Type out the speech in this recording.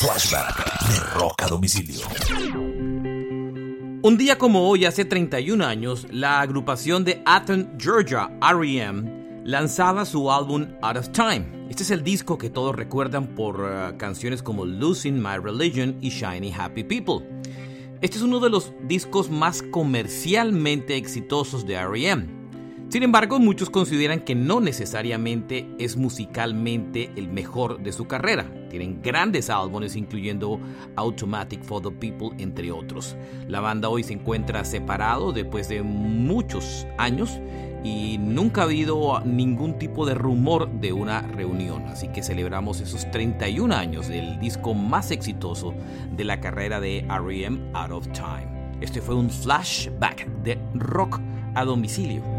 Flashback de Rock a Domicilio. Un día como hoy, hace 31 años, la agrupación de Athens, Georgia, REM, lanzaba su álbum Out of Time. Este es el disco que todos recuerdan por uh, canciones como Losing My Religion y Shiny Happy People. Este es uno de los discos más comercialmente exitosos de REM. Sin embargo, muchos consideran que no necesariamente es musicalmente el mejor de su carrera. Tienen grandes álbumes incluyendo Automatic for the People, entre otros. La banda hoy se encuentra separado después de muchos años y nunca ha habido ningún tipo de rumor de una reunión. Así que celebramos esos 31 años del disco más exitoso de la carrera de R.E.M. Out of Time. Este fue un flashback de rock a domicilio.